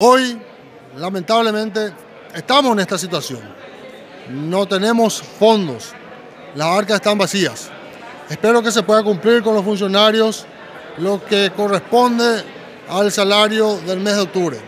Hoy, lamentablemente, estamos en esta situación. No tenemos fondos. Las arcas están vacías. Espero que se pueda cumplir con los funcionarios lo que corresponde al salario del mes de octubre.